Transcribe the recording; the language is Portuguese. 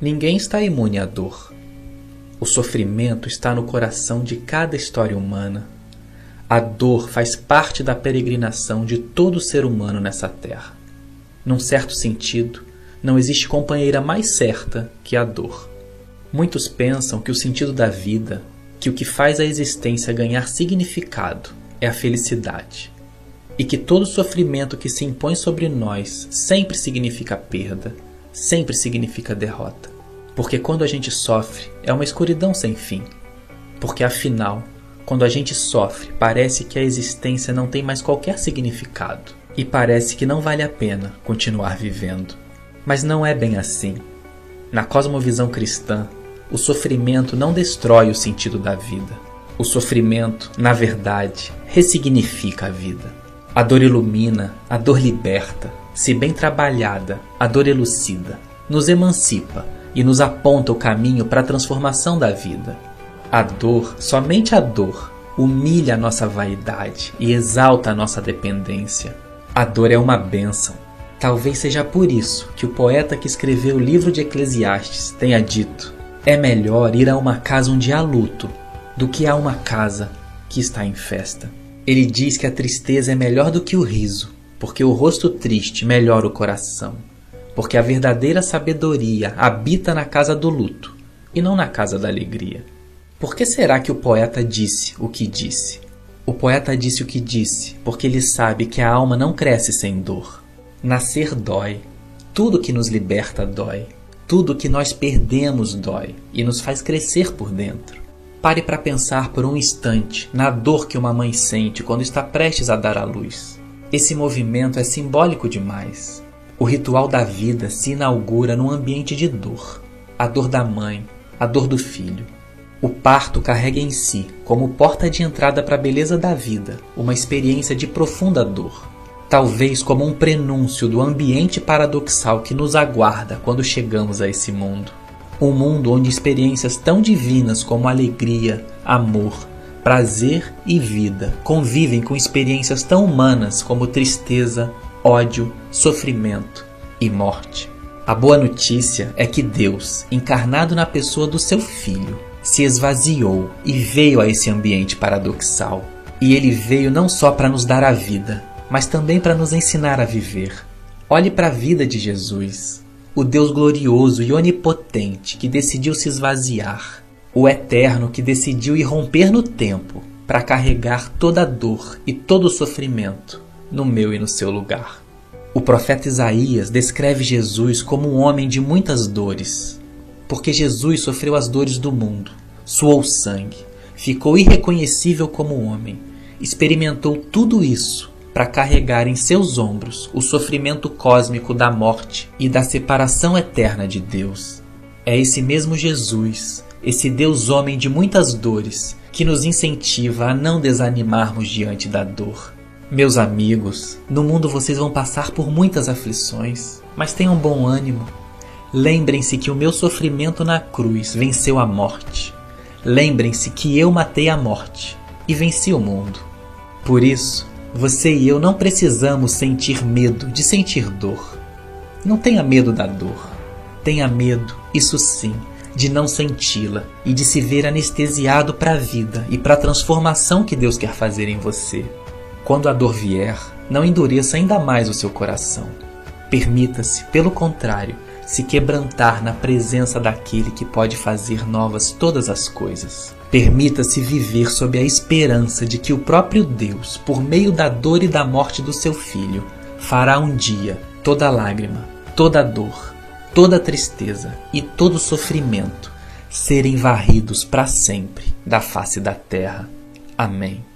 Ninguém está imune à dor. O sofrimento está no coração de cada história humana. A dor faz parte da peregrinação de todo ser humano nessa terra. Num certo sentido, não existe companheira mais certa que a dor. Muitos pensam que o sentido da vida, que o que faz a existência ganhar significado, é a felicidade. E que todo sofrimento que se impõe sobre nós sempre significa perda, sempre significa derrota. Porque quando a gente sofre, é uma escuridão sem fim. Porque afinal, quando a gente sofre, parece que a existência não tem mais qualquer significado e parece que não vale a pena continuar vivendo. Mas não é bem assim. Na cosmovisão cristã, o sofrimento não destrói o sentido da vida. O sofrimento, na verdade, ressignifica a vida. A dor ilumina, a dor liberta, se bem trabalhada, a dor elucida, nos emancipa e nos aponta o caminho para a transformação da vida. A dor, somente a dor, humilha a nossa vaidade e exalta a nossa dependência. A dor é uma bênção. Talvez seja por isso que o poeta que escreveu o livro de Eclesiastes tenha dito: é melhor ir a uma casa onde há luto do que a uma casa que está em festa. Ele diz que a tristeza é melhor do que o riso, porque o rosto triste melhora o coração porque a verdadeira sabedoria habita na casa do luto e não na casa da alegria. Por que será que o poeta disse o que disse? O poeta disse o que disse porque ele sabe que a alma não cresce sem dor. Nascer dói. Tudo que nos liberta dói. Tudo que nós perdemos dói e nos faz crescer por dentro. Pare para pensar por um instante na dor que uma mãe sente quando está prestes a dar à luz. Esse movimento é simbólico demais. O ritual da vida se inaugura num ambiente de dor. A dor da mãe, a dor do filho. O parto carrega em si, como porta de entrada para a beleza da vida, uma experiência de profunda dor. Talvez como um prenúncio do ambiente paradoxal que nos aguarda quando chegamos a esse mundo. Um mundo onde experiências tão divinas como alegria, amor, prazer e vida convivem com experiências tão humanas como tristeza, ódio, sofrimento e morte. A boa notícia é que Deus, encarnado na pessoa do seu Filho, se esvaziou e veio a esse ambiente paradoxal. E ele veio não só para nos dar a vida, mas também para nos ensinar a viver. Olhe para a vida de Jesus, o Deus glorioso e onipotente que decidiu se esvaziar, o Eterno que decidiu irromper no tempo para carregar toda a dor e todo o sofrimento no meu e no seu lugar. O profeta Isaías descreve Jesus como um homem de muitas dores, porque Jesus sofreu as dores do mundo, suou sangue, ficou irreconhecível como homem, experimentou tudo isso para carregar em seus ombros o sofrimento cósmico da morte e da separação eterna de Deus. É esse mesmo Jesus, esse Deus homem de muitas dores, que nos incentiva a não desanimarmos diante da dor meus amigos, no mundo vocês vão passar por muitas aflições, mas tenham bom ânimo. Lembrem-se que o meu sofrimento na cruz venceu a morte. Lembrem-se que eu matei a morte e venci o mundo. Por isso, você e eu não precisamos sentir medo de sentir dor. Não tenha medo da dor. Tenha medo, isso sim, de não senti-la e de se ver anestesiado para a vida e para a transformação que Deus quer fazer em você. Quando a dor vier, não endureça ainda mais o seu coração. Permita-se, pelo contrário, se quebrantar na presença daquele que pode fazer novas todas as coisas. Permita-se viver sob a esperança de que o próprio Deus, por meio da dor e da morte do seu filho, fará um dia toda lágrima, toda dor, toda tristeza e todo sofrimento serem varridos para sempre da face da terra. Amém.